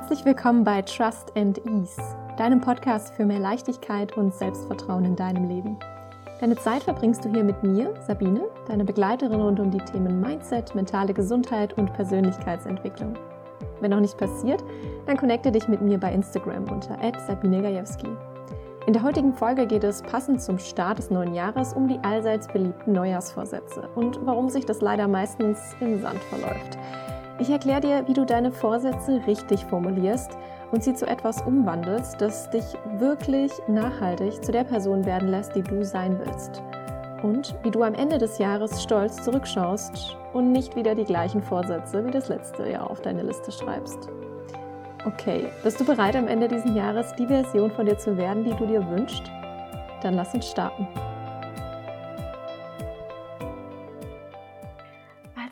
Herzlich willkommen bei Trust and Ease, deinem Podcast für mehr Leichtigkeit und Selbstvertrauen in deinem Leben. Deine Zeit verbringst du hier mit mir, Sabine, deine Begleiterin rund um die Themen Mindset, mentale Gesundheit und Persönlichkeitsentwicklung. Wenn noch nicht passiert, dann connecte dich mit mir bei Instagram unter @sabinegajewski. In der heutigen Folge geht es passend zum Start des neuen Jahres um die allseits beliebten Neujahrsvorsätze und warum sich das leider meistens im Sand verläuft. Ich erkläre dir, wie du deine Vorsätze richtig formulierst und sie zu etwas umwandelst, das dich wirklich nachhaltig zu der Person werden lässt, die du sein willst. Und wie du am Ende des Jahres stolz zurückschaust und nicht wieder die gleichen Vorsätze wie das letzte Jahr auf deine Liste schreibst. Okay, bist du bereit am Ende dieses Jahres die Version von dir zu werden, die du dir wünschst? Dann lass uns starten.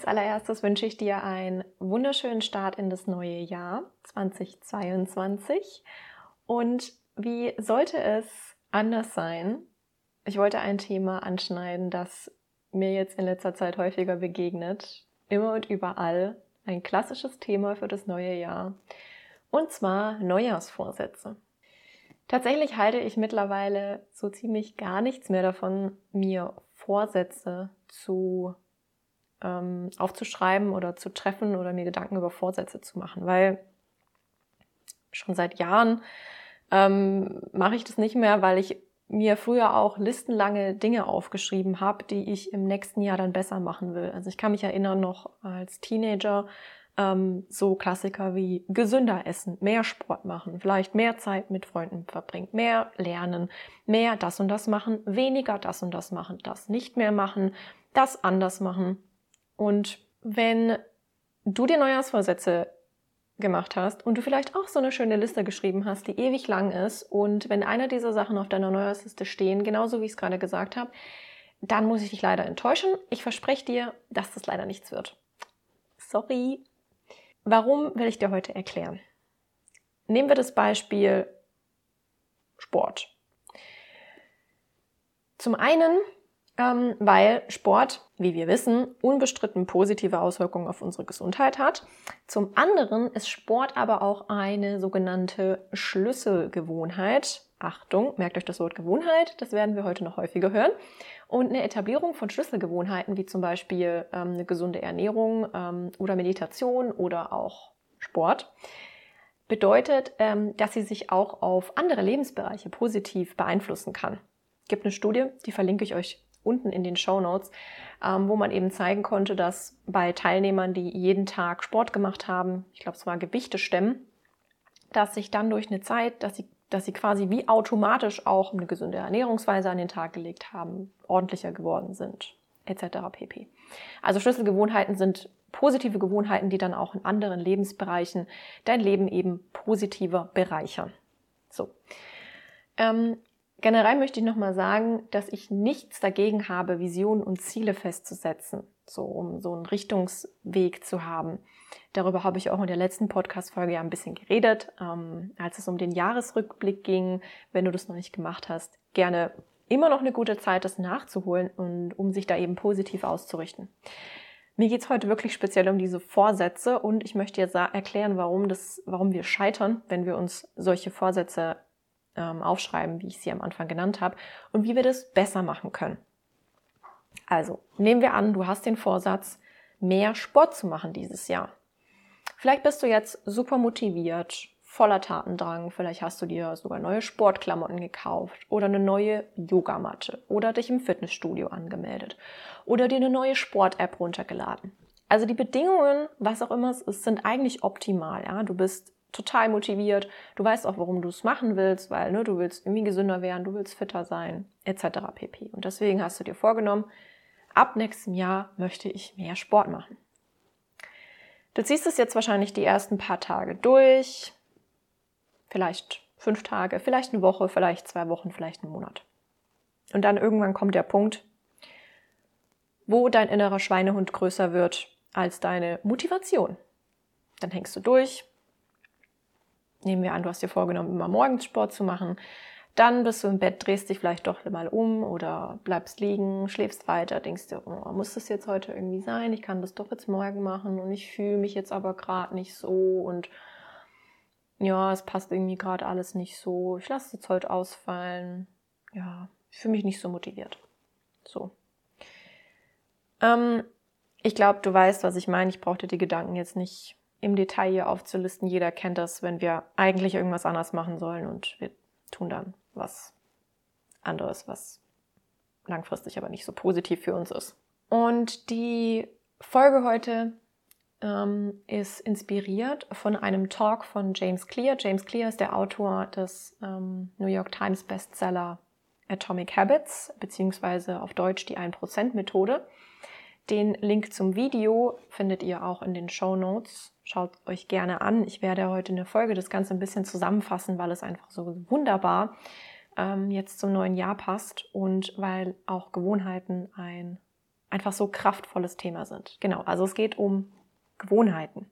Allererstes wünsche ich dir einen wunderschönen Start in das neue Jahr 2022. Und wie sollte es anders sein? Ich wollte ein Thema anschneiden, das mir jetzt in letzter Zeit häufiger begegnet. Immer und überall ein klassisches Thema für das neue Jahr. Und zwar Neujahrsvorsätze. Tatsächlich halte ich mittlerweile so ziemlich gar nichts mehr davon, mir Vorsätze zu ähm, aufzuschreiben oder zu treffen oder mir Gedanken über Vorsätze zu machen, weil schon seit Jahren ähm, mache ich das nicht mehr, weil ich mir früher auch listenlange Dinge aufgeschrieben habe, die ich im nächsten Jahr dann besser machen will. Also ich kann mich erinnern noch als Teenager ähm, so Klassiker wie gesünder essen, mehr Sport machen, vielleicht mehr Zeit mit Freunden verbringen, mehr lernen, mehr das und das machen, weniger das und das machen, das nicht mehr machen, das anders machen. Und wenn du dir Neujahrsvorsätze gemacht hast und du vielleicht auch so eine schöne Liste geschrieben hast, die ewig lang ist und wenn einer dieser Sachen auf deiner Neujahrsliste stehen, genauso wie ich es gerade gesagt habe, dann muss ich dich leider enttäuschen. Ich verspreche dir, dass das leider nichts wird. Sorry. Warum will ich dir heute erklären? Nehmen wir das Beispiel Sport. Zum einen ähm, weil Sport, wie wir wissen, unbestritten positive Auswirkungen auf unsere Gesundheit hat. Zum anderen ist Sport aber auch eine sogenannte Schlüsselgewohnheit. Achtung, merkt euch das Wort Gewohnheit, das werden wir heute noch häufiger hören. Und eine Etablierung von Schlüsselgewohnheiten, wie zum Beispiel ähm, eine gesunde Ernährung ähm, oder Meditation oder auch Sport, bedeutet, ähm, dass sie sich auch auf andere Lebensbereiche positiv beeinflussen kann. Es gibt eine Studie, die verlinke ich euch unten in den Show Notes, ähm, wo man eben zeigen konnte, dass bei Teilnehmern, die jeden Tag Sport gemacht haben, ich glaube, es war Gewichte stemmen, dass sich dann durch eine Zeit, dass sie, dass sie quasi wie automatisch auch eine gesunde Ernährungsweise an den Tag gelegt haben, ordentlicher geworden sind, etc. pp. Also Schlüsselgewohnheiten sind positive Gewohnheiten, die dann auch in anderen Lebensbereichen dein Leben eben positiver bereichern. So. Ähm, Generell möchte ich nochmal sagen, dass ich nichts dagegen habe, Visionen und Ziele festzusetzen, so um so einen Richtungsweg zu haben. Darüber habe ich auch in der letzten Podcast-Folge ja ein bisschen geredet, ähm, als es um den Jahresrückblick ging. Wenn du das noch nicht gemacht hast, gerne immer noch eine gute Zeit, das nachzuholen und um sich da eben positiv auszurichten. Mir geht's heute wirklich speziell um diese Vorsätze und ich möchte jetzt erklären, warum, das, warum wir scheitern, wenn wir uns solche Vorsätze ähm, aufschreiben, wie ich sie am Anfang genannt habe, und wie wir das besser machen können. Also, nehmen wir an, du hast den Vorsatz, mehr Sport zu machen dieses Jahr. Vielleicht bist du jetzt super motiviert, voller Tatendrang, vielleicht hast du dir sogar neue Sportklamotten gekauft oder eine neue Yogamatte oder dich im Fitnessstudio angemeldet oder dir eine neue Sport-App runtergeladen. Also die Bedingungen, was auch immer es ist, sind eigentlich optimal. Ja? Du bist total motiviert. Du weißt auch, warum du es machen willst, weil ne, du willst irgendwie gesünder werden, du willst fitter sein, etc. pp. Und deswegen hast du dir vorgenommen, ab nächstem Jahr möchte ich mehr Sport machen. Du ziehst es jetzt wahrscheinlich die ersten paar Tage durch, vielleicht fünf Tage, vielleicht eine Woche, vielleicht zwei Wochen, vielleicht einen Monat. Und dann irgendwann kommt der Punkt, wo dein innerer Schweinehund größer wird als deine Motivation. Dann hängst du durch, Nehmen wir an, du hast dir vorgenommen, immer morgens Sport zu machen. Dann bist du im Bett, drehst dich vielleicht doch mal um oder bleibst liegen, schläfst weiter, denkst dir, oh, muss das jetzt heute irgendwie sein? Ich kann das doch jetzt morgen machen und ich fühle mich jetzt aber gerade nicht so und ja, es passt irgendwie gerade alles nicht so, ich lasse es heute ausfallen, ja, ich fühle mich nicht so motiviert. So. Ähm, ich glaube, du weißt, was ich meine. Ich brauchte die Gedanken jetzt nicht im Detail hier aufzulisten. Jeder kennt das, wenn wir eigentlich irgendwas anders machen sollen und wir tun dann was anderes, was langfristig aber nicht so positiv für uns ist. Und die Folge heute ähm, ist inspiriert von einem Talk von James Clear. James Clear ist der Autor des ähm, New York Times Bestseller Atomic Habits, beziehungsweise auf Deutsch die 1%-Methode. Den Link zum Video findet ihr auch in den Show Notes. Schaut euch gerne an. Ich werde heute in der Folge das Ganze ein bisschen zusammenfassen, weil es einfach so wunderbar ähm, jetzt zum neuen Jahr passt und weil auch Gewohnheiten ein einfach so kraftvolles Thema sind. Genau, also es geht um Gewohnheiten.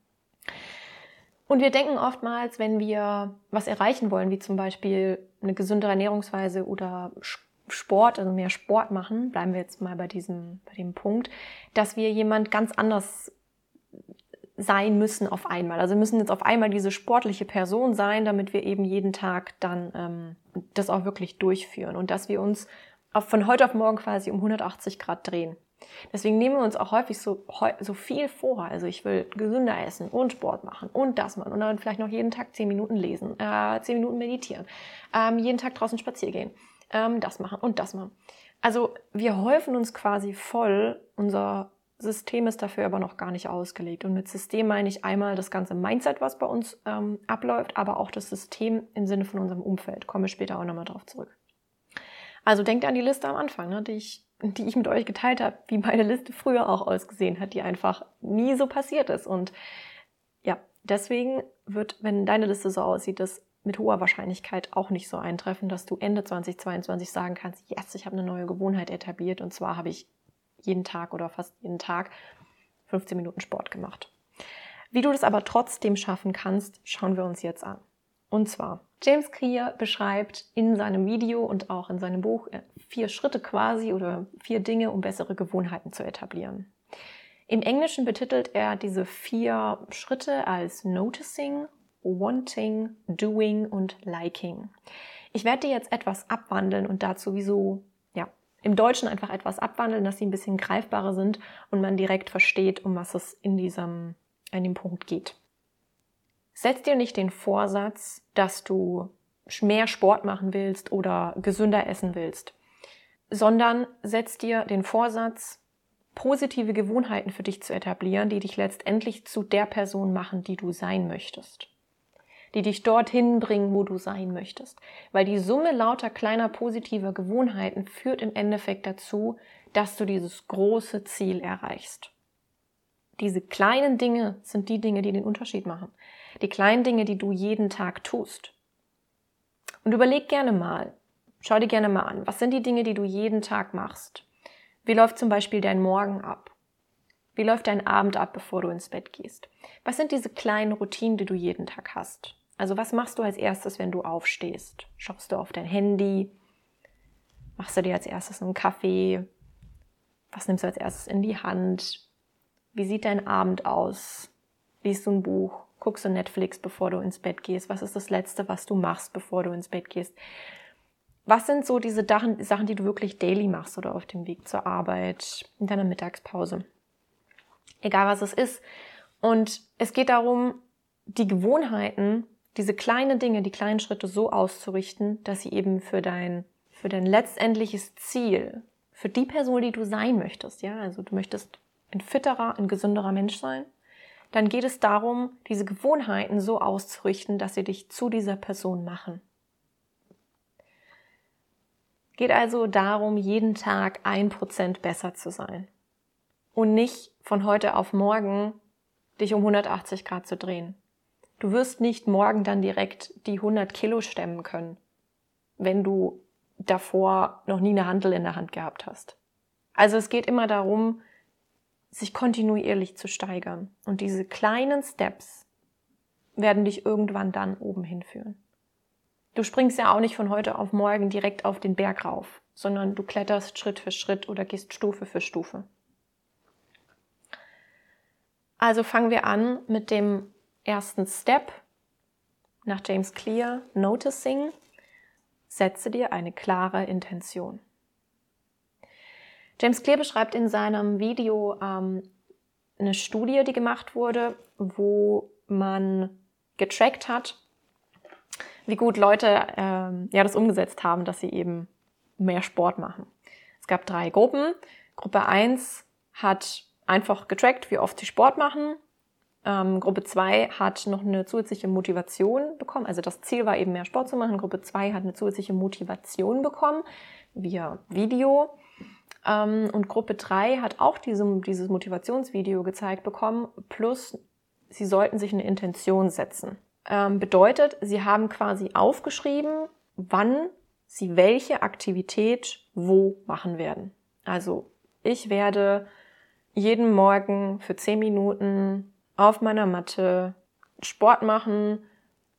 Und wir denken oftmals, wenn wir was erreichen wollen, wie zum Beispiel eine gesündere Ernährungsweise oder Sport, also mehr Sport machen, bleiben wir jetzt mal bei diesem, bei dem Punkt, dass wir jemand ganz anders sein müssen auf einmal. Also wir müssen jetzt auf einmal diese sportliche Person sein, damit wir eben jeden Tag dann ähm, das auch wirklich durchführen und dass wir uns von heute auf morgen quasi um 180 Grad drehen. Deswegen nehmen wir uns auch häufig so, so viel vor. Also ich will gesünder essen und Sport machen und das machen und dann vielleicht noch jeden Tag 10 Minuten lesen, äh, 10 Minuten meditieren, ähm, jeden Tag draußen spazieren gehen, ähm, das machen und das machen. Also wir häufen uns quasi voll. Unser System ist dafür aber noch gar nicht ausgelegt. Und mit System meine ich einmal das ganze Mindset, was bei uns ähm, abläuft, aber auch das System im Sinne von unserem Umfeld. Komme später auch nochmal drauf zurück. Also denkt an die Liste am Anfang, ne, die, ich, die ich mit euch geteilt habe, wie meine Liste früher auch ausgesehen hat, die einfach nie so passiert ist. Und ja, deswegen wird, wenn deine Liste so aussieht, das mit hoher Wahrscheinlichkeit auch nicht so eintreffen, dass du Ende 2022 sagen kannst, yes, ich habe eine neue Gewohnheit etabliert und zwar habe ich jeden Tag oder fast jeden Tag 15 Minuten Sport gemacht. Wie du das aber trotzdem schaffen kannst, schauen wir uns jetzt an. Und zwar, James Clear beschreibt in seinem Video und auch in seinem Buch äh, vier Schritte quasi oder vier Dinge, um bessere Gewohnheiten zu etablieren. Im Englischen betitelt er diese vier Schritte als Noticing, Wanting, Doing und Liking. Ich werde die jetzt etwas abwandeln und dazu wieso, im Deutschen einfach etwas abwandeln, dass sie ein bisschen greifbarer sind und man direkt versteht, um was es in diesem, in dem Punkt geht. Setz dir nicht den Vorsatz, dass du mehr Sport machen willst oder gesünder essen willst, sondern setz dir den Vorsatz, positive Gewohnheiten für dich zu etablieren, die dich letztendlich zu der Person machen, die du sein möchtest. Die dich dorthin bringen, wo du sein möchtest. Weil die Summe lauter kleiner positiver Gewohnheiten führt im Endeffekt dazu, dass du dieses große Ziel erreichst. Diese kleinen Dinge sind die Dinge, die den Unterschied machen. Die kleinen Dinge, die du jeden Tag tust. Und überleg gerne mal, schau dir gerne mal an, was sind die Dinge, die du jeden Tag machst? Wie läuft zum Beispiel dein Morgen ab? Wie läuft dein Abend ab, bevor du ins Bett gehst? Was sind diese kleinen Routinen, die du jeden Tag hast? Also was machst du als erstes, wenn du aufstehst? Schaust du auf dein Handy? Machst du dir als erstes einen Kaffee? Was nimmst du als erstes in die Hand? Wie sieht dein Abend aus? Liest du ein Buch? Guckst du Netflix, bevor du ins Bett gehst? Was ist das Letzte, was du machst, bevor du ins Bett gehst? Was sind so diese Sachen, die du wirklich daily machst oder auf dem Weg zur Arbeit, in deiner Mittagspause? Egal was es ist. Und es geht darum, die Gewohnheiten, diese kleinen Dinge, die kleinen Schritte so auszurichten, dass sie eben für dein, für dein letztendliches Ziel, für die Person, die du sein möchtest, ja, also du möchtest ein fitterer, ein gesünderer Mensch sein, dann geht es darum, diese Gewohnheiten so auszurichten, dass sie dich zu dieser Person machen. Geht also darum, jeden Tag ein Prozent besser zu sein. Und nicht von heute auf morgen dich um 180 Grad zu drehen. Du wirst nicht morgen dann direkt die 100 Kilo stemmen können, wenn du davor noch nie eine Handel in der Hand gehabt hast. Also es geht immer darum, sich kontinuierlich zu steigern. Und diese kleinen Steps werden dich irgendwann dann oben hinführen. Du springst ja auch nicht von heute auf morgen direkt auf den Berg rauf, sondern du kletterst Schritt für Schritt oder gehst Stufe für Stufe. Also fangen wir an mit dem ersten Step. nach James Clear, Noticing, setze dir eine klare Intention. James Clear beschreibt in seinem Video ähm, eine Studie, die gemacht wurde, wo man getrackt hat, wie gut Leute ähm, ja das umgesetzt haben, dass sie eben mehr Sport machen. Es gab drei Gruppen. Gruppe 1 hat einfach getrackt, wie oft sie Sport machen. Ähm, Gruppe 2 hat noch eine zusätzliche Motivation bekommen. Also das Ziel war eben mehr Sport zu machen. Gruppe 2 hat eine zusätzliche Motivation bekommen via Video. Ähm, und Gruppe 3 hat auch diese, dieses Motivationsvideo gezeigt bekommen. Plus, sie sollten sich eine Intention setzen. Ähm, bedeutet, sie haben quasi aufgeschrieben, wann sie welche Aktivität wo machen werden. Also ich werde jeden Morgen für 10 Minuten auf meiner Matte Sport machen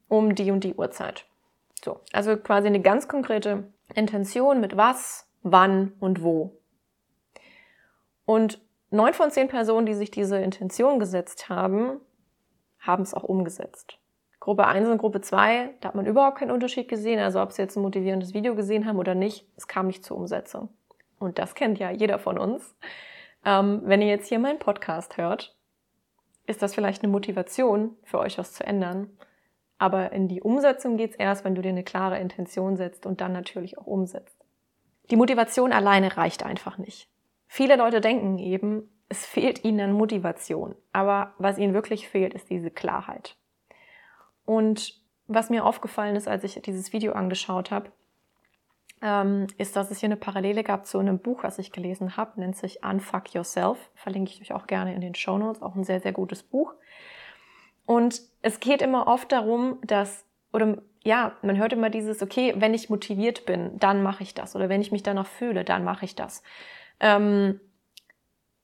um die und die Uhrzeit. So, also quasi eine ganz konkrete Intention mit was, wann und wo. Und neun von zehn Personen, die sich diese Intention gesetzt haben, haben es auch umgesetzt. Gruppe 1 und Gruppe 2, da hat man überhaupt keinen Unterschied gesehen. Also ob sie jetzt ein motivierendes Video gesehen haben oder nicht, es kam nicht zur Umsetzung. Und das kennt ja jeder von uns. Ähm, wenn ihr jetzt hier meinen Podcast hört, ist das vielleicht eine Motivation für euch, was zu ändern. Aber in die Umsetzung geht's erst, wenn du dir eine klare Intention setzt und dann natürlich auch umsetzt. Die Motivation alleine reicht einfach nicht. Viele Leute denken eben, es fehlt ihnen an Motivation. Aber was ihnen wirklich fehlt, ist diese Klarheit. Und was mir aufgefallen ist, als ich dieses Video angeschaut habe, ist, dass es hier eine Parallele gab zu einem Buch, was ich gelesen habe, nennt sich Unfuck Yourself. Verlinke ich euch auch gerne in den Show Notes, auch ein sehr, sehr gutes Buch. Und es geht immer oft darum, dass, oder ja, man hört immer dieses, okay, wenn ich motiviert bin, dann mache ich das. Oder wenn ich mich danach fühle, dann mache ich das. Ähm,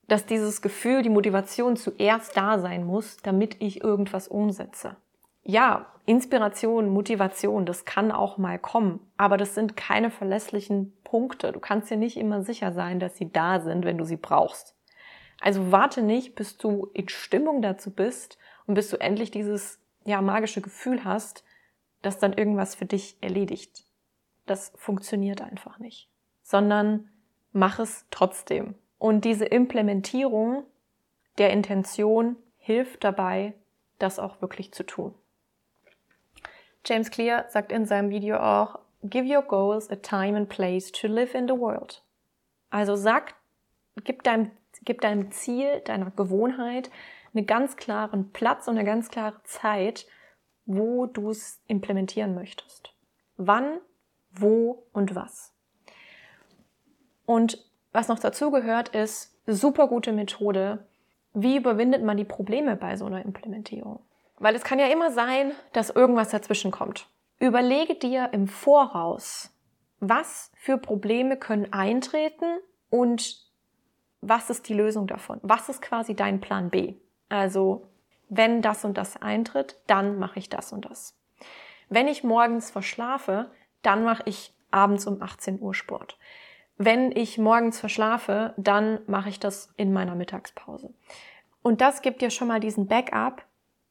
dass dieses Gefühl, die Motivation zuerst da sein muss, damit ich irgendwas umsetze ja, Inspiration, Motivation, das kann auch mal kommen, aber das sind keine verlässlichen Punkte. Du kannst dir nicht immer sicher sein, dass sie da sind, wenn du sie brauchst. Also warte nicht, bis du in Stimmung dazu bist und bis du endlich dieses ja magische Gefühl hast, dass dann irgendwas für dich erledigt. Das funktioniert einfach nicht, sondern mach es trotzdem. Und diese Implementierung der Intention hilft dabei, das auch wirklich zu tun. James Clear sagt in seinem Video auch, Give your goals a time and place to live in the world. Also sag, gib deinem, gib deinem Ziel, deiner Gewohnheit einen ganz klaren Platz und eine ganz klare Zeit, wo du es implementieren möchtest. Wann, wo und was. Und was noch dazu gehört, ist super gute Methode. Wie überwindet man die Probleme bei so einer Implementierung? Weil es kann ja immer sein, dass irgendwas dazwischen kommt. Überlege dir im Voraus, was für Probleme können eintreten und was ist die Lösung davon? Was ist quasi dein Plan B? Also, wenn das und das eintritt, dann mache ich das und das. Wenn ich morgens verschlafe, dann mache ich abends um 18 Uhr Sport. Wenn ich morgens verschlafe, dann mache ich das in meiner Mittagspause. Und das gibt dir schon mal diesen Backup,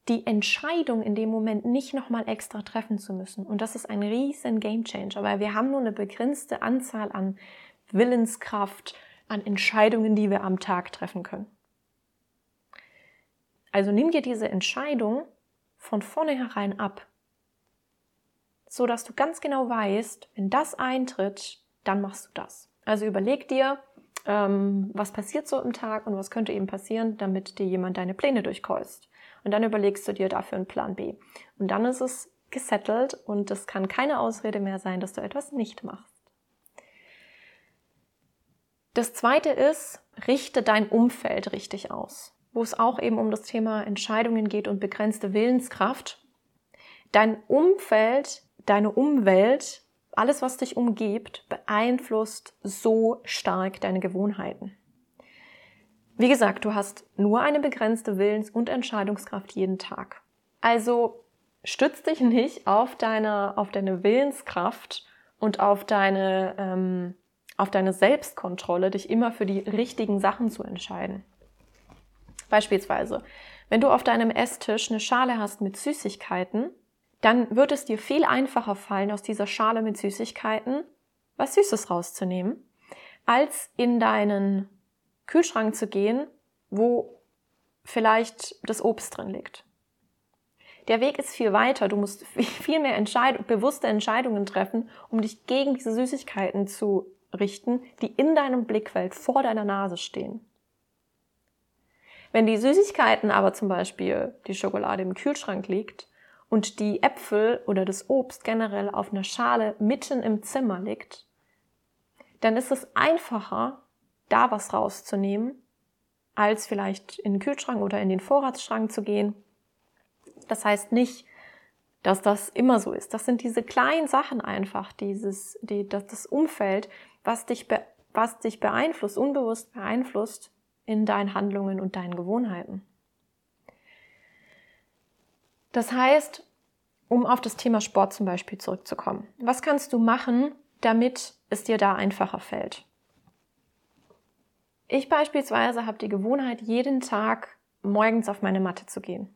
die Entscheidung in dem Moment nicht nochmal extra treffen zu müssen. Und das ist ein riesen Gamechanger, weil wir haben nur eine begrenzte Anzahl an Willenskraft, an Entscheidungen, die wir am Tag treffen können. Also nimm dir diese Entscheidung von vornherein ab, so dass du ganz genau weißt, wenn das eintritt, dann machst du das. Also überleg dir, ähm, was passiert so im Tag und was könnte eben passieren, damit dir jemand deine Pläne durchkreuzt. Und dann überlegst du dir dafür einen Plan B. Und dann ist es gesettelt und es kann keine Ausrede mehr sein, dass du etwas nicht machst. Das zweite ist, richte dein Umfeld richtig aus, wo es auch eben um das Thema Entscheidungen geht und begrenzte Willenskraft. Dein Umfeld, deine Umwelt, alles, was dich umgibt, beeinflusst so stark deine Gewohnheiten. Wie gesagt, du hast nur eine begrenzte Willens- und Entscheidungskraft jeden Tag. Also stütz dich nicht auf deine, auf deine Willenskraft und auf deine, ähm, auf deine Selbstkontrolle, dich immer für die richtigen Sachen zu entscheiden. Beispielsweise, wenn du auf deinem Esstisch eine Schale hast mit Süßigkeiten, dann wird es dir viel einfacher fallen, aus dieser Schale mit Süßigkeiten was Süßes rauszunehmen, als in deinen Kühlschrank zu gehen, wo vielleicht das Obst drin liegt. Der Weg ist viel weiter. Du musst viel mehr Entscheid bewusste Entscheidungen treffen, um dich gegen diese Süßigkeiten zu richten, die in deinem Blickfeld vor deiner Nase stehen. Wenn die Süßigkeiten aber zum Beispiel die Schokolade im Kühlschrank liegt und die Äpfel oder das Obst generell auf einer Schale mitten im Zimmer liegt, dann ist es einfacher, da was rauszunehmen, als vielleicht in den Kühlschrank oder in den Vorratsschrank zu gehen. Das heißt nicht, dass das immer so ist. Das sind diese kleinen Sachen einfach, dieses, die, das, das Umfeld, was dich, be, was dich beeinflusst, unbewusst beeinflusst in deinen Handlungen und deinen Gewohnheiten. Das heißt, um auf das Thema Sport zum Beispiel zurückzukommen, was kannst du machen, damit es dir da einfacher fällt? Ich beispielsweise habe die Gewohnheit, jeden Tag morgens auf meine Matte zu gehen.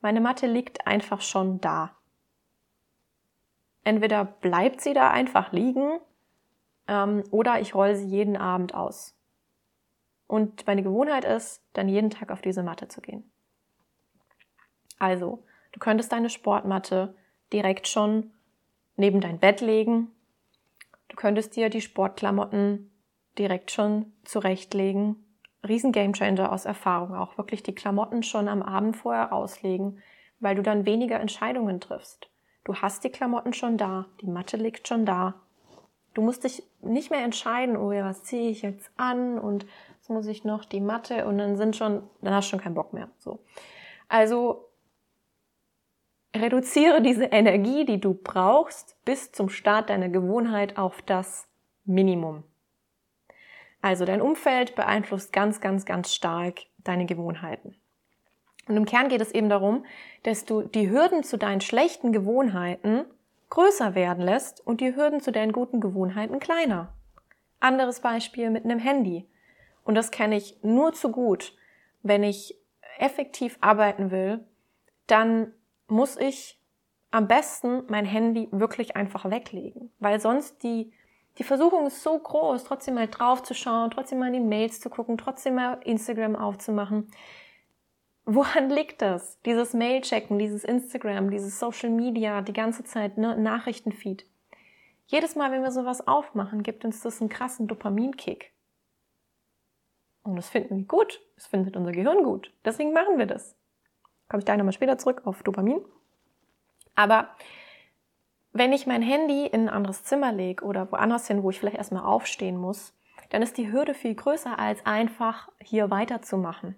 Meine Matte liegt einfach schon da. Entweder bleibt sie da einfach liegen ähm, oder ich rolle sie jeden Abend aus. Und meine Gewohnheit ist, dann jeden Tag auf diese Matte zu gehen. Also, du könntest deine Sportmatte direkt schon neben dein Bett legen. Du könntest dir die Sportklamotten direkt schon zurechtlegen. Riesen Gamechanger aus Erfahrung auch. Wirklich die Klamotten schon am Abend vorher rauslegen, weil du dann weniger Entscheidungen triffst. Du hast die Klamotten schon da, die Matte liegt schon da. Du musst dich nicht mehr entscheiden, oh ja, was ziehe ich jetzt an und jetzt muss ich noch die Matte und dann sind schon, dann hast du schon keinen Bock mehr. So. Also reduziere diese Energie, die du brauchst, bis zum Start deiner Gewohnheit auf das Minimum. Also dein Umfeld beeinflusst ganz, ganz, ganz stark deine Gewohnheiten. Und im Kern geht es eben darum, dass du die Hürden zu deinen schlechten Gewohnheiten größer werden lässt und die Hürden zu deinen guten Gewohnheiten kleiner. Anderes Beispiel mit einem Handy. Und das kenne ich nur zu gut. Wenn ich effektiv arbeiten will, dann muss ich am besten mein Handy wirklich einfach weglegen, weil sonst die die Versuchung ist so groß, trotzdem mal drauf zu schauen, trotzdem mal in die Mails zu gucken, trotzdem mal Instagram aufzumachen. Woran liegt das? Dieses Mail-Checken, dieses Instagram, dieses Social Media, die ganze Zeit, ne, Nachrichtenfeed. Jedes Mal, wenn wir sowas aufmachen, gibt uns das einen krassen Dopaminkick. Und das finden wir gut. Das findet unser Gehirn gut. Deswegen machen wir das. Komme ich da nochmal später zurück auf Dopamin. Aber wenn ich mein Handy in ein anderes Zimmer lege oder woanders hin, wo ich vielleicht erstmal aufstehen muss, dann ist die Hürde viel größer, als einfach hier weiterzumachen.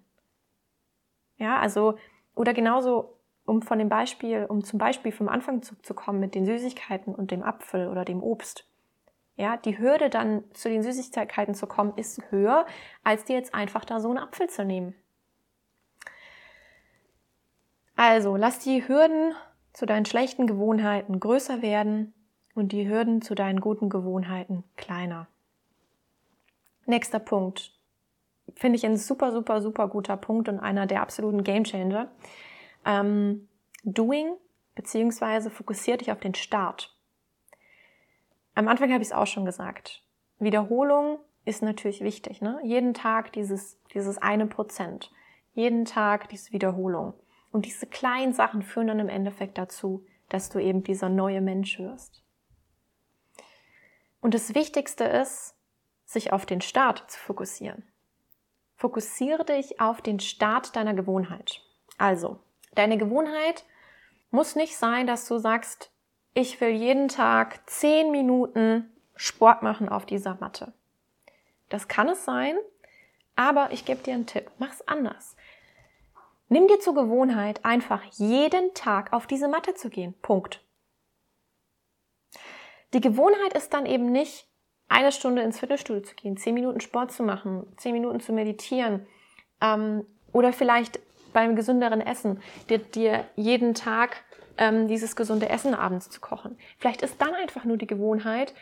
Ja, also, oder genauso, um von dem Beispiel, um zum Beispiel vom Anfang zurückzukommen mit den Süßigkeiten und dem Apfel oder dem Obst. Ja, die Hürde dann zu den Süßigkeiten zu kommen, ist höher, als dir jetzt einfach da so einen Apfel zu nehmen. Also, lass die Hürden zu deinen schlechten Gewohnheiten größer werden und die Hürden zu deinen guten Gewohnheiten kleiner. Nächster Punkt finde ich ein super, super, super guter Punkt und einer der absoluten Gamechanger. Ähm, doing beziehungsweise fokussier dich auf den Start. Am Anfang habe ich es auch schon gesagt. Wiederholung ist natürlich wichtig. Ne? Jeden Tag dieses, dieses eine Prozent. Jeden Tag diese Wiederholung. Und diese kleinen Sachen führen dann im Endeffekt dazu, dass du eben dieser neue Mensch wirst. Und das Wichtigste ist, sich auf den Start zu fokussieren. Fokussiere dich auf den Start deiner Gewohnheit. Also, deine Gewohnheit muss nicht sein, dass du sagst, ich will jeden Tag zehn Minuten Sport machen auf dieser Matte. Das kann es sein, aber ich gebe dir einen Tipp. Mach's anders. Nimm dir zur Gewohnheit, einfach jeden Tag auf diese Matte zu gehen. Punkt. Die Gewohnheit ist dann eben nicht, eine Stunde ins Fitnessstudio zu gehen, zehn Minuten Sport zu machen, zehn Minuten zu meditieren ähm, oder vielleicht beim gesünderen Essen, dir, dir jeden Tag ähm, dieses gesunde Essen abends zu kochen. Vielleicht ist dann einfach nur die Gewohnheit,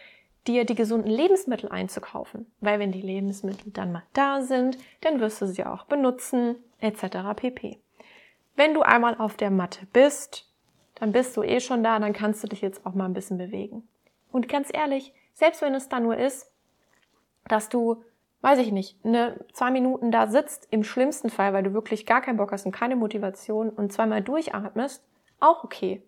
dir die gesunden Lebensmittel einzukaufen, weil wenn die Lebensmittel dann mal da sind, dann wirst du sie auch benutzen, etc. pp. Wenn du einmal auf der Matte bist, dann bist du eh schon da, dann kannst du dich jetzt auch mal ein bisschen bewegen. Und ganz ehrlich, selbst wenn es da nur ist, dass du, weiß ich nicht, eine, zwei Minuten da sitzt, im schlimmsten Fall, weil du wirklich gar keinen Bock hast und keine Motivation und zweimal durchatmest, auch okay.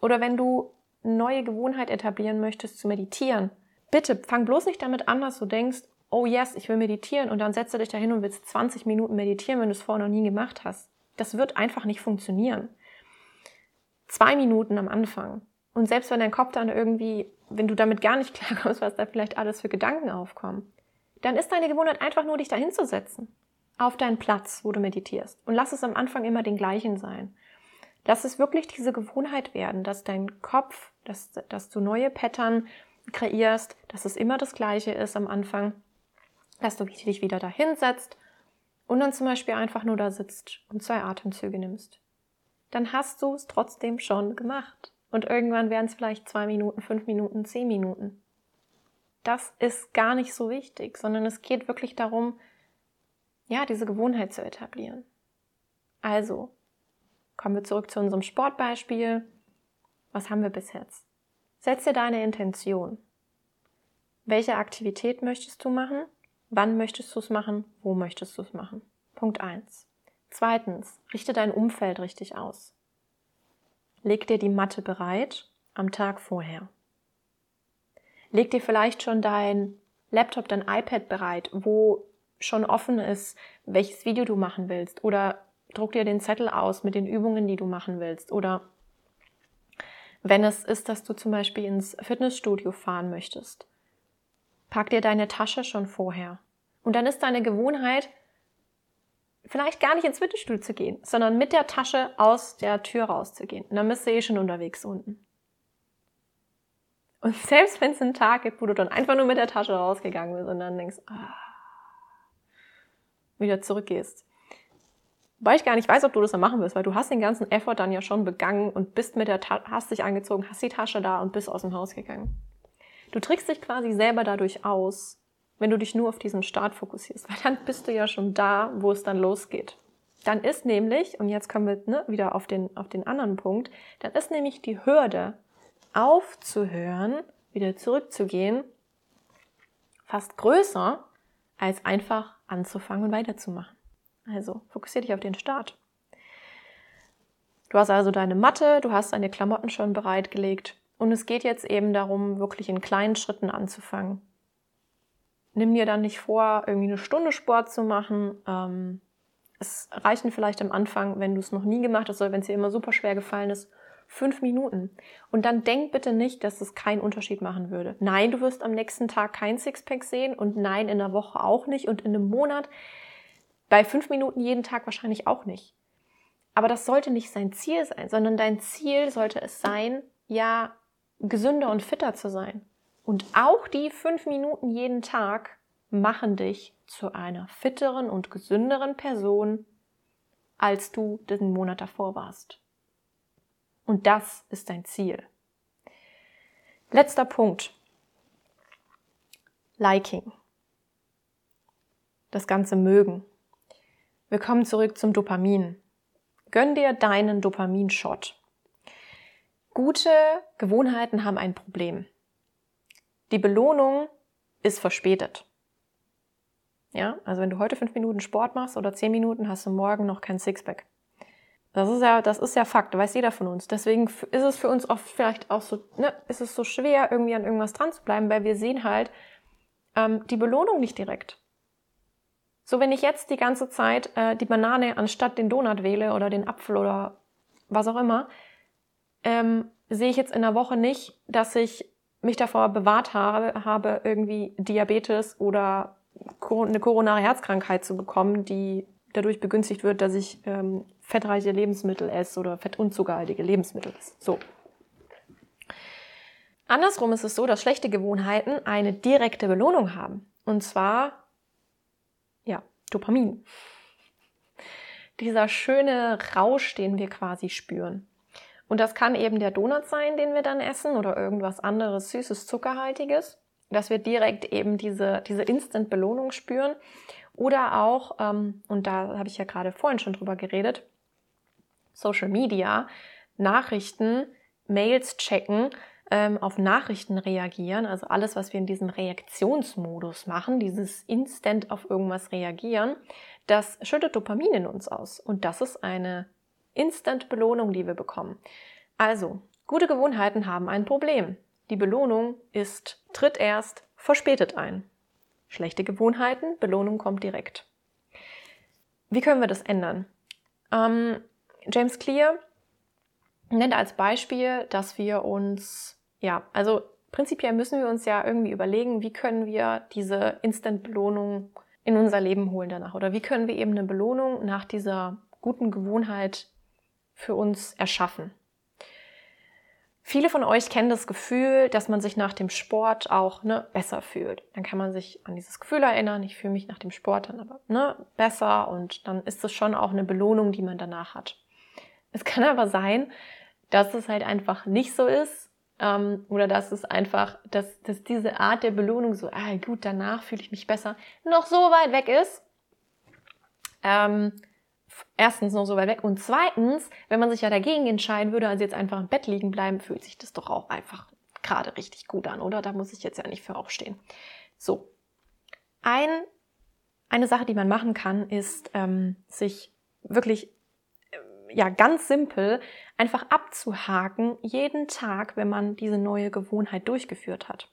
Oder wenn du eine neue Gewohnheit etablieren möchtest, zu meditieren, bitte fang bloß nicht damit an, dass du denkst, oh yes, ich will meditieren und dann setze dich da hin und willst 20 Minuten meditieren, wenn du es vorher noch nie gemacht hast. Das wird einfach nicht funktionieren. Zwei Minuten am Anfang. Und selbst wenn dein Kopf dann irgendwie, wenn du damit gar nicht klarkommst, was da vielleicht alles für Gedanken aufkommen, dann ist deine Gewohnheit einfach nur, dich da hinzusetzen. Auf deinen Platz, wo du meditierst. Und lass es am Anfang immer den gleichen sein. Lass es wirklich diese Gewohnheit werden, dass dein Kopf, dass, dass du neue Pattern kreierst, dass es immer das Gleiche ist am Anfang, dass du dich wieder da hinsetzt und dann zum Beispiel einfach nur da sitzt und zwei Atemzüge nimmst. Dann hast du es trotzdem schon gemacht. Und irgendwann werden es vielleicht zwei Minuten, fünf Minuten, zehn Minuten. Das ist gar nicht so wichtig, sondern es geht wirklich darum, ja, diese Gewohnheit zu etablieren. Also, kommen wir zurück zu unserem Sportbeispiel. Was haben wir bis jetzt? Setz dir deine Intention. Welche Aktivität möchtest du machen? Wann möchtest du es machen? Wo möchtest du es machen? Punkt eins. Zweitens, richte dein Umfeld richtig aus. Leg dir die Matte bereit am Tag vorher. Leg dir vielleicht schon dein Laptop, dein iPad bereit, wo schon offen ist, welches Video du machen willst. Oder druck dir den Zettel aus mit den Übungen, die du machen willst. Oder wenn es ist, dass du zum Beispiel ins Fitnessstudio fahren möchtest, pack dir deine Tasche schon vorher. Und dann ist deine Gewohnheit, vielleicht gar nicht ins Fitnessstudio zu gehen, sondern mit der Tasche aus der Tür rauszugehen. Und dann bist du eh schon unterwegs unten. Und selbst wenn es einen Tag gibt, wo du dann einfach nur mit der Tasche rausgegangen bist und dann denkst, ah, wieder zurückgehst. Weil ich gar nicht weiß, ob du das dann machen willst, weil du hast den ganzen Effort dann ja schon begangen und bist mit der Tasche, hast dich angezogen, hast die Tasche da und bist aus dem Haus gegangen. Du trickst dich quasi selber dadurch aus, wenn du dich nur auf diesen Start fokussierst, weil dann bist du ja schon da, wo es dann losgeht. Dann ist nämlich, und jetzt kommen wir ne, wieder auf den, auf den anderen Punkt, dann ist nämlich die Hürde, aufzuhören, wieder zurückzugehen, fast größer, als einfach anzufangen und weiterzumachen. Also fokussiere dich auf den Start. Du hast also deine Matte, du hast deine Klamotten schon bereitgelegt und es geht jetzt eben darum, wirklich in kleinen Schritten anzufangen nimm dir dann nicht vor, irgendwie eine Stunde Sport zu machen. Ähm, es reichen vielleicht am Anfang, wenn du es noch nie gemacht hast oder wenn es dir immer super schwer gefallen ist, fünf Minuten. Und dann denk bitte nicht, dass es keinen Unterschied machen würde. Nein, du wirst am nächsten Tag kein Sixpack sehen und nein, in der Woche auch nicht und in einem Monat bei fünf Minuten jeden Tag wahrscheinlich auch nicht. Aber das sollte nicht sein Ziel sein, sondern dein Ziel sollte es sein, ja, gesünder und fitter zu sein. Und auch die fünf Minuten jeden Tag machen dich zu einer fitteren und gesünderen Person, als du den Monat davor warst. Und das ist dein Ziel. Letzter Punkt. Liking. Das Ganze mögen. Wir kommen zurück zum Dopamin. Gönn dir deinen Dopaminshot. Gute Gewohnheiten haben ein Problem. Die Belohnung ist verspätet. Ja, also wenn du heute fünf Minuten Sport machst oder zehn Minuten, hast du morgen noch kein Sixpack. Das ist ja, das ist ja Fakt, weiß jeder von uns. Deswegen ist es für uns oft vielleicht auch so, ne, ist es so schwer, irgendwie an irgendwas dran zu bleiben, weil wir sehen halt ähm, die Belohnung nicht direkt. So, wenn ich jetzt die ganze Zeit äh, die Banane anstatt den Donut wähle oder den Apfel oder was auch immer, ähm, sehe ich jetzt in der Woche nicht, dass ich mich davor bewahrt habe, habe irgendwie Diabetes oder eine koronare Herzkrankheit zu bekommen, die dadurch begünstigt wird, dass ich ähm, fettreiche Lebensmittel esse oder fett- Lebensmittel esse. So. Andersrum ist es so, dass schlechte Gewohnheiten eine direkte Belohnung haben. Und zwar, ja, Dopamin. Dieser schöne Rausch, den wir quasi spüren. Und das kann eben der Donut sein, den wir dann essen oder irgendwas anderes Süßes, Zuckerhaltiges, dass wir direkt eben diese, diese Instant-Belohnung spüren. Oder auch, ähm, und da habe ich ja gerade vorhin schon drüber geredet, Social Media, Nachrichten, Mails checken, ähm, auf Nachrichten reagieren, also alles, was wir in diesem Reaktionsmodus machen, dieses Instant auf irgendwas reagieren, das schüttet Dopamin in uns aus. Und das ist eine Instant-Belohnung, die wir bekommen. Also, gute Gewohnheiten haben ein Problem. Die Belohnung ist, tritt erst, verspätet ein. Schlechte Gewohnheiten, Belohnung kommt direkt. Wie können wir das ändern? Ähm, James Clear nennt als Beispiel, dass wir uns, ja, also prinzipiell müssen wir uns ja irgendwie überlegen, wie können wir diese Instant-Belohnung in unser Leben holen danach oder wie können wir eben eine Belohnung nach dieser guten Gewohnheit für uns erschaffen. Viele von euch kennen das Gefühl, dass man sich nach dem Sport auch ne, besser fühlt. Dann kann man sich an dieses Gefühl erinnern, ich fühle mich nach dem Sport dann aber ne, besser und dann ist es schon auch eine Belohnung, die man danach hat. Es kann aber sein, dass es halt einfach nicht so ist ähm, oder dass es einfach, dass, dass diese Art der Belohnung so, ah gut, danach fühle ich mich besser, noch so weit weg ist. Ähm, erstens noch so weit weg und zweitens, wenn man sich ja dagegen entscheiden würde, also jetzt einfach im Bett liegen bleiben, fühlt sich das doch auch einfach gerade richtig gut an, oder? Da muss ich jetzt ja nicht für aufstehen. So. Ein, eine Sache, die man machen kann, ist, ähm, sich wirklich äh, ja ganz simpel einfach abzuhaken jeden Tag, wenn man diese neue Gewohnheit durchgeführt hat.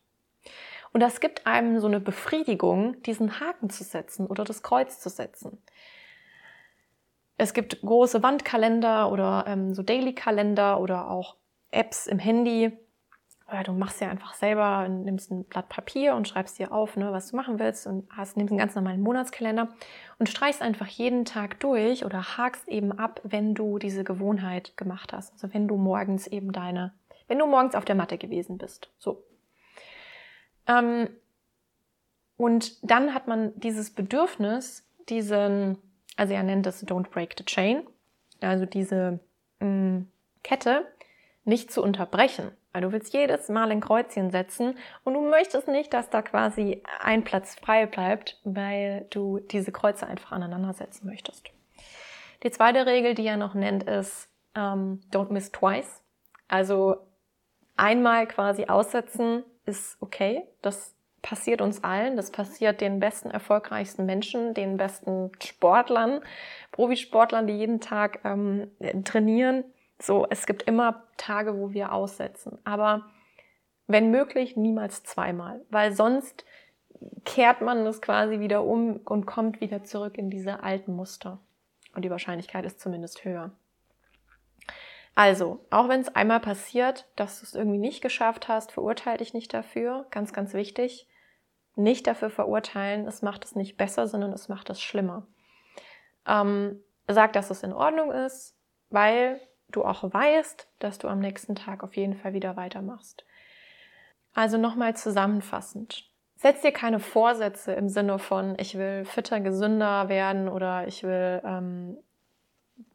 Und das gibt einem so eine Befriedigung, diesen Haken zu setzen oder das Kreuz zu setzen. Es gibt große Wandkalender oder ähm, so Daily-Kalender oder auch Apps im Handy. Oder du machst ja einfach selber, nimmst ein Blatt Papier und schreibst dir auf, ne, was du machen willst und hast, nimmst einen ganz normalen Monatskalender und streichst einfach jeden Tag durch oder hakst eben ab, wenn du diese Gewohnheit gemacht hast. Also wenn du morgens eben deine, wenn du morgens auf der Matte gewesen bist. So. Ähm, und dann hat man dieses Bedürfnis, diesen also er nennt es Don't Break the Chain, also diese mh, mm, Kette nicht zu unterbrechen. Weil du willst jedes Mal ein Kreuzchen setzen und du möchtest nicht, dass da quasi ein Platz frei bleibt, weil du diese Kreuze einfach aneinander setzen möchtest. Die zweite Regel, die er noch nennt, ist ähm, Don't miss twice. Also einmal quasi aussetzen ist okay. Das passiert uns allen, das passiert den besten, erfolgreichsten Menschen, den besten Sportlern, Profisportlern, die jeden Tag ähm, trainieren. So, es gibt immer Tage, wo wir aussetzen. Aber wenn möglich, niemals zweimal, weil sonst kehrt man das quasi wieder um und kommt wieder zurück in diese alten Muster. Und die Wahrscheinlichkeit ist zumindest höher. Also, auch wenn es einmal passiert, dass du es irgendwie nicht geschafft hast, verurteile dich nicht dafür. Ganz, ganz wichtig nicht dafür verurteilen, es macht es nicht besser, sondern es macht es schlimmer. Ähm, sag, dass es in Ordnung ist, weil du auch weißt, dass du am nächsten Tag auf jeden Fall wieder weitermachst. Also nochmal zusammenfassend. Setz dir keine Vorsätze im Sinne von, ich will fitter, gesünder werden oder ich will ähm,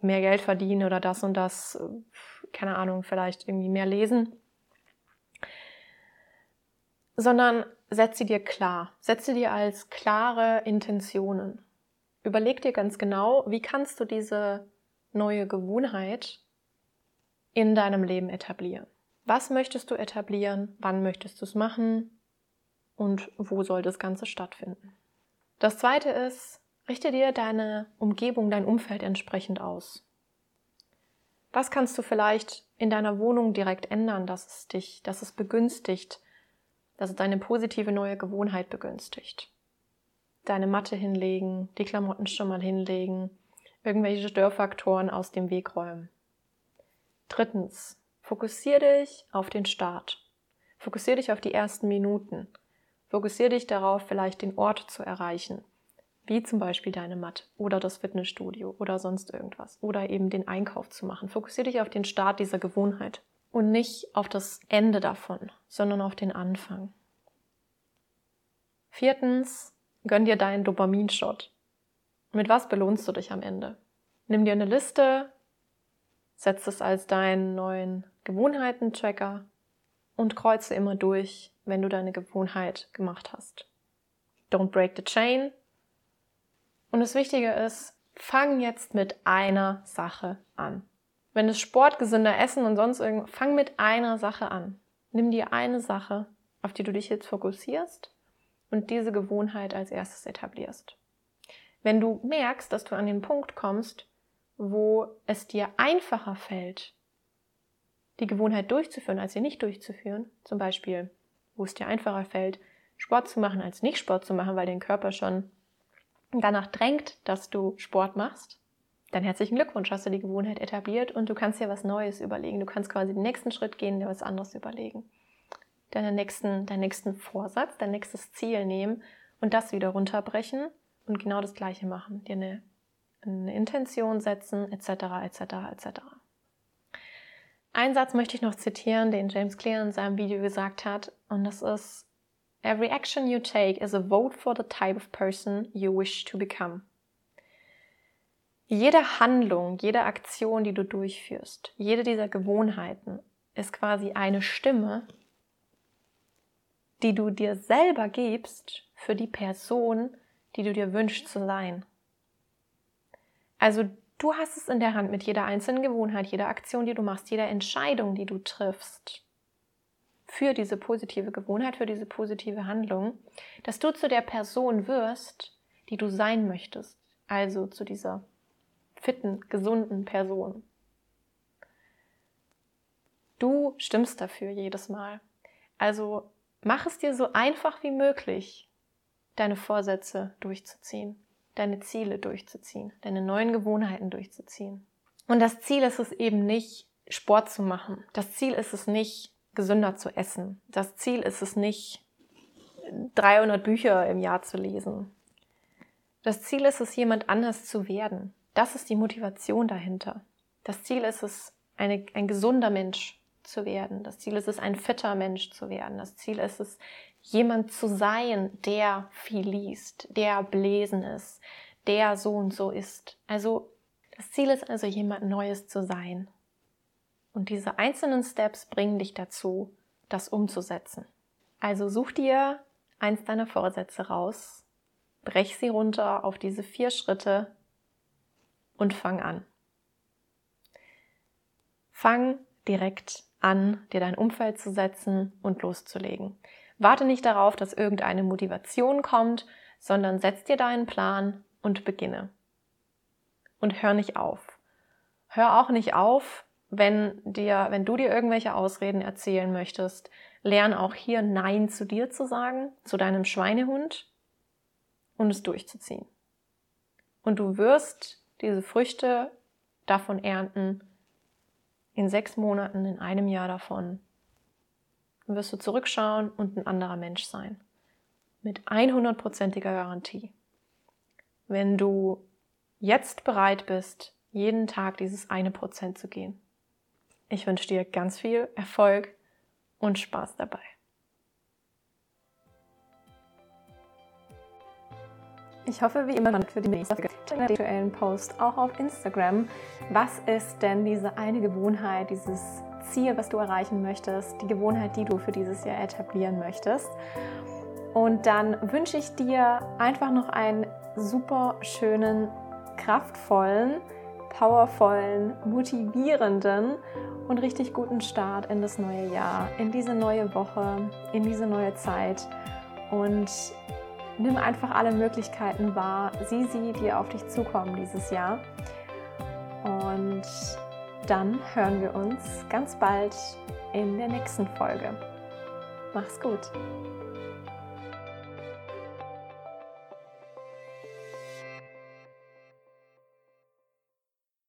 mehr Geld verdienen oder das und das, keine Ahnung, vielleicht irgendwie mehr lesen, sondern setz sie dir klar. Setze dir als klare Intentionen. Überleg dir ganz genau, wie kannst du diese neue Gewohnheit in deinem Leben etablieren. Was möchtest du etablieren? Wann möchtest du es machen? Und wo soll das Ganze stattfinden? Das zweite ist, richte dir deine Umgebung, dein Umfeld entsprechend aus. Was kannst du vielleicht in deiner Wohnung direkt ändern, dass es dich, dass es begünstigt, dass es deine positive neue Gewohnheit begünstigt. Deine Matte hinlegen, die Klamotten schon mal hinlegen, irgendwelche Störfaktoren aus dem Weg räumen. Drittens, fokussier dich auf den Start. Fokussier dich auf die ersten Minuten. Fokussier dich darauf, vielleicht den Ort zu erreichen, wie zum Beispiel deine Matte oder das Fitnessstudio oder sonst irgendwas oder eben den Einkauf zu machen. Fokussier dich auf den Start dieser Gewohnheit und nicht auf das Ende davon, sondern auf den Anfang. Viertens, gönn dir deinen Dopaminshot. Mit was belohnst du dich am Ende? Nimm dir eine Liste, setz es als deinen neuen Gewohnheiten-Tracker und kreuze immer durch, wenn du deine Gewohnheit gemacht hast. Don't break the chain. Und das Wichtige ist, fang jetzt mit einer Sache an. Wenn es Sport, gesünder Essen und sonst irgendwas, fang mit einer Sache an. Nimm dir eine Sache, auf die du dich jetzt fokussierst und diese Gewohnheit als erstes etablierst. Wenn du merkst, dass du an den Punkt kommst, wo es dir einfacher fällt, die Gewohnheit durchzuführen, als sie nicht durchzuführen, zum Beispiel, wo es dir einfacher fällt, Sport zu machen, als nicht Sport zu machen, weil dein Körper schon danach drängt, dass du Sport machst, dann herzlichen Glückwunsch, hast du die Gewohnheit etabliert und du kannst dir was Neues überlegen. Du kannst quasi den nächsten Schritt gehen, dir was anderes überlegen. Deinen nächsten, deinen nächsten Vorsatz, dein nächstes Ziel nehmen und das wieder runterbrechen und genau das Gleiche machen. Dir eine, eine Intention setzen, etc., etc., etc. Einen Satz möchte ich noch zitieren, den James Clear in seinem Video gesagt hat, und das ist, Every action you take is a vote for the type of person you wish to become. Jede Handlung, jede Aktion, die du durchführst, jede dieser Gewohnheiten ist quasi eine Stimme, die du dir selber gibst für die Person, die du dir wünschst zu sein. Also du hast es in der Hand mit jeder einzelnen Gewohnheit, jeder Aktion, die du machst, jeder Entscheidung, die du triffst für diese positive Gewohnheit, für diese positive Handlung, dass du zu der Person wirst, die du sein möchtest. Also zu dieser fitten, gesunden Person. Du stimmst dafür jedes Mal. Also mach es dir so einfach wie möglich, deine Vorsätze durchzuziehen, deine Ziele durchzuziehen, deine neuen Gewohnheiten durchzuziehen. Und das Ziel ist es eben nicht, Sport zu machen. Das Ziel ist es nicht, gesünder zu essen. Das Ziel ist es nicht, 300 Bücher im Jahr zu lesen. Das Ziel ist es, jemand anders zu werden. Das ist die Motivation dahinter. Das Ziel ist es, eine, ein gesunder Mensch zu werden. Das Ziel ist es, ein fitter Mensch zu werden. Das Ziel ist es, jemand zu sein, der viel liest, der belesen ist, der so und so ist. Also das Ziel ist also, jemand Neues zu sein. Und diese einzelnen Steps bringen dich dazu, das umzusetzen. Also such dir eins deiner Vorsätze raus, brech sie runter auf diese vier Schritte und fang an. Fang direkt an, dir dein Umfeld zu setzen und loszulegen. Warte nicht darauf, dass irgendeine Motivation kommt, sondern setz dir deinen Plan und beginne. Und hör nicht auf. Hör auch nicht auf, wenn dir, wenn du dir irgendwelche Ausreden erzählen möchtest, lern auch hier Nein zu dir zu sagen, zu deinem Schweinehund und es durchzuziehen. Und du wirst diese Früchte davon ernten in sechs Monaten, in einem Jahr davon. Dann wirst du zurückschauen und ein anderer Mensch sein. Mit 100%iger Garantie. Wenn du jetzt bereit bist, jeden Tag dieses eine Prozent zu gehen. Ich wünsche dir ganz viel Erfolg und Spaß dabei. Ich hoffe, wie immer, für die nächste aktuellen Post auch auf Instagram. Was ist denn diese eine Gewohnheit, dieses Ziel, was du erreichen möchtest, die Gewohnheit, die du für dieses Jahr etablieren möchtest? Und dann wünsche ich dir einfach noch einen super schönen, kraftvollen, powervollen, motivierenden und richtig guten Start in das neue Jahr, in diese neue Woche, in diese neue Zeit. Und nimm einfach alle Möglichkeiten wahr, sieh sie, die auf dich zukommen dieses Jahr. Und dann hören wir uns ganz bald in der nächsten Folge. Mach's gut!